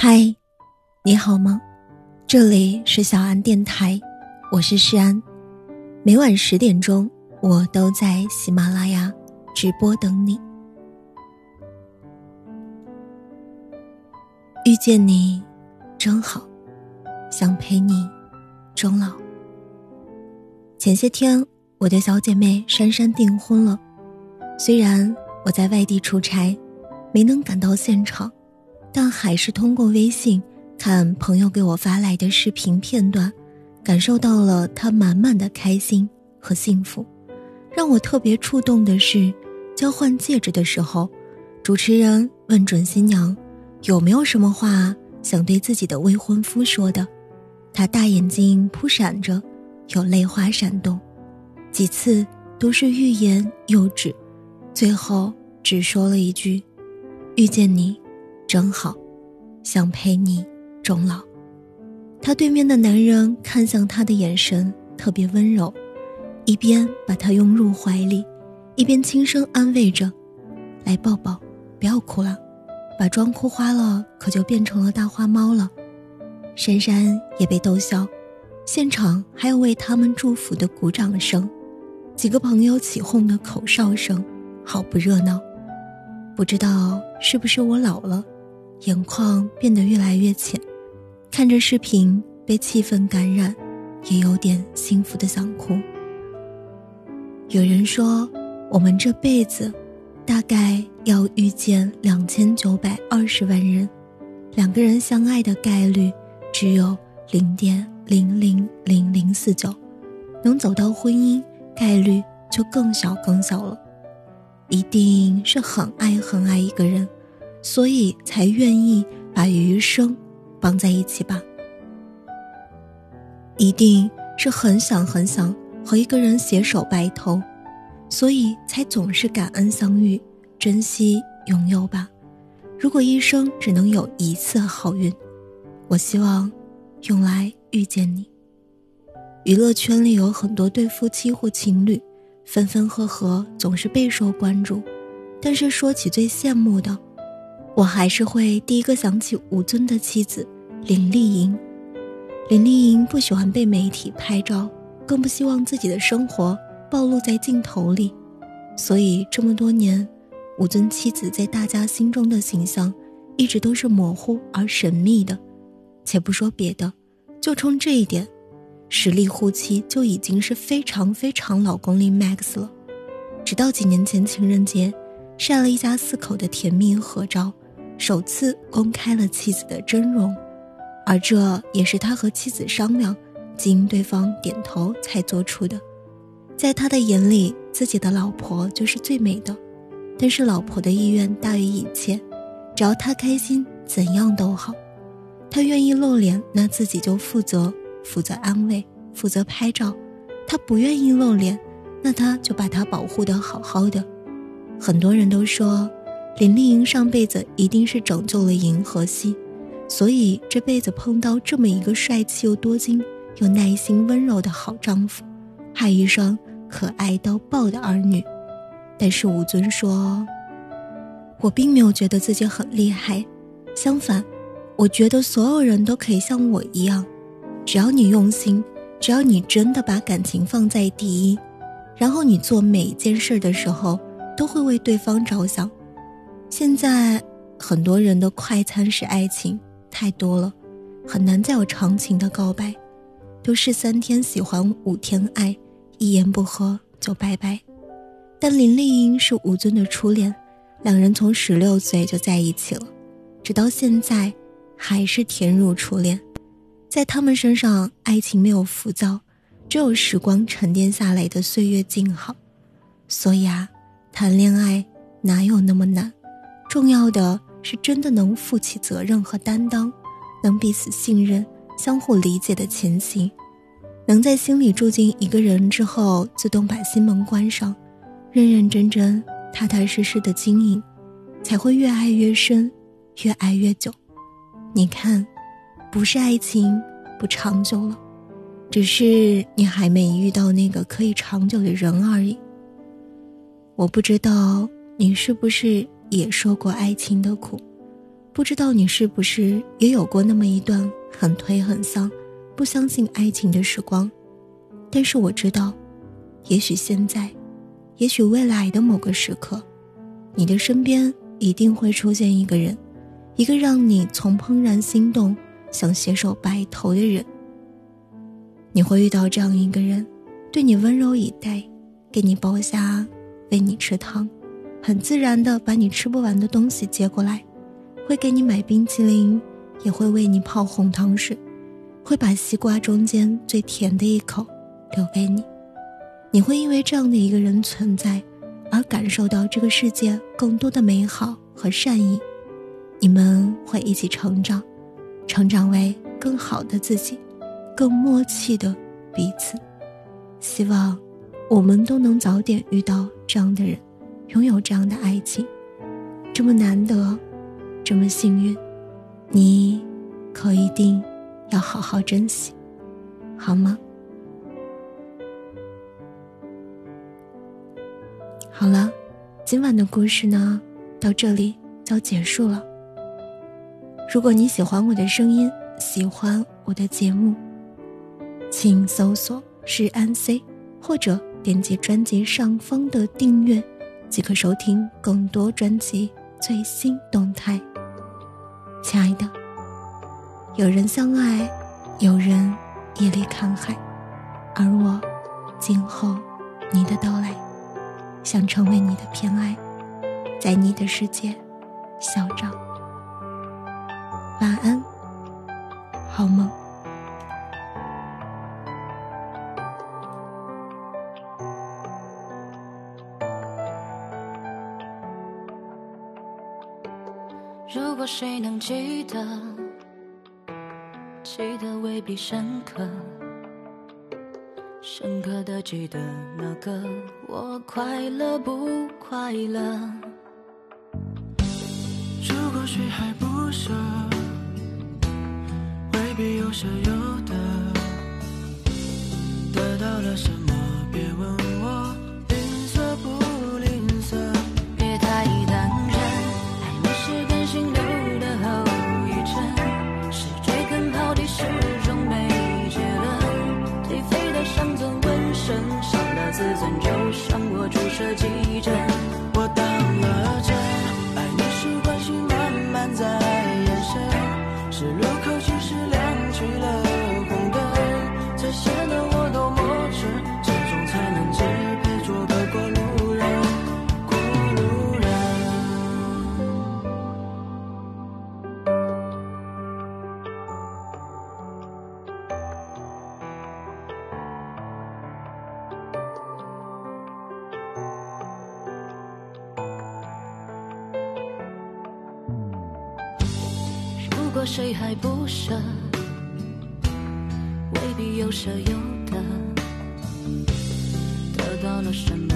嗨，你好吗？这里是小安电台，我是诗安。每晚十点钟，我都在喜马拉雅直播等你。遇见你，真好，想陪你终老。前些天，我的小姐妹珊珊订婚了，虽然我在外地出差，没能赶到现场。但还是通过微信看朋友给我发来的视频片段，感受到了他满满的开心和幸福。让我特别触动的是，交换戒指的时候，主持人问准新娘有没有什么话想对自己的未婚夫说的，她大眼睛扑闪着，有泪花闪动，几次都是欲言又止，最后只说了一句：“遇见你。”真好，想陪你终老。他对面的男人看向他的眼神特别温柔，一边把他拥入怀里，一边轻声安慰着：“来抱抱，不要哭了，把妆哭花了，可就变成了大花猫了。”珊珊也被逗笑，现场还有为他们祝福的鼓掌声，几个朋友起哄的口哨声，好不热闹。不知道是不是我老了。眼眶变得越来越浅，看着视频被气氛感染，也有点幸福的想哭。有人说，我们这辈子大概要遇见两千九百二十万人，两个人相爱的概率只有零点零零零零四九，能走到婚姻概率就更小更小了。一定是很爱很爱一个人。所以才愿意把余生绑在一起吧。一定是很想很想和一个人携手白头，所以才总是感恩相遇，珍惜拥有吧。如果一生只能有一次好运，我希望用来遇见你。娱乐圈里有很多对夫妻或情侣，分分合合总是备受关注，但是说起最羡慕的。我还是会第一个想起吴尊的妻子林丽莹。林丽莹不喜欢被媒体拍照，更不希望自己的生活暴露在镜头里，所以这么多年，吴尊妻子在大家心中的形象一直都是模糊而神秘的。且不说别的，就冲这一点，实力护妻就已经是非常非常老公力 max 了。直到几年前情人节，晒了一家四口的甜蜜合照。首次公开了妻子的真容，而这也是他和妻子商量，经对方点头才做出的。在他的眼里，自己的老婆就是最美的，但是老婆的意愿大于一切，只要他开心，怎样都好。他愿意露脸，那自己就负责，负责安慰，负责拍照；他不愿意露脸，那他就把他保护的好好的。很多人都说。林丽莹上辈子一定是拯救了银河系，所以这辈子碰到这么一个帅气又多金、又耐心温柔的好丈夫，还一双可爱到爆的儿女。但是吴尊说：“我并没有觉得自己很厉害，相反，我觉得所有人都可以像我一样，只要你用心，只要你真的把感情放在第一，然后你做每一件事的时候都会为对方着想。”现在很多人的快餐式爱情太多了，很难再有长情的告白，都是三天喜欢五天爱，一言不合就拜拜。但林丽英是吴尊的初恋，两人从十六岁就在一起了，直到现在还是甜如初恋。在他们身上，爱情没有浮躁，只有时光沉淀下来的岁月静好。所以啊，谈恋爱哪有那么难？重要的是真的能负起责任和担当，能彼此信任、相互理解的前行，能在心里住进一个人之后，自动把心门关上，认认真真、踏踏实实的经营，才会越爱越深，越爱越久。你看，不是爱情不长久了，只是你还没遇到那个可以长久的人而已。我不知道你是不是。也受过爱情的苦，不知道你是不是也有过那么一段很颓很丧、不相信爱情的时光？但是我知道，也许现在，也许未来的某个时刻，你的身边一定会出现一个人，一个让你从怦然心动、想携手白头的人。你会遇到这样一个人，对你温柔以待，给你剥虾，喂你吃汤，很自然的把你吃不完的东西接过来，会给你买冰淇淋，也会为你泡红糖水，会把西瓜中间最甜的一口留给你。你会因为这样的一个人存在，而感受到这个世界更多的美好和善意。你们会一起成长，成长为更好的自己。更默契的彼此，希望我们都能早点遇到这样的人，拥有这样的爱情，这么难得，这么幸运，你可一定要好好珍惜，好吗？好了，今晚的故事呢，到这里就结束了。如果你喜欢我的声音，喜欢我的节目。请搜索“是安 C”，或者点击专辑上方的订阅，即可收听更多专辑最新动态。亲爱的，有人相爱，有人夜里看海，而我，今后你的到来，想成为你的偏爱，在你的世界嚣张。晚安，好梦。如果谁能记得，记得未必深刻，深刻的记得那个我快乐不快乐？如果谁还不舍，未必有舍有果谁还不舍，未必有舍有得。得到了什么？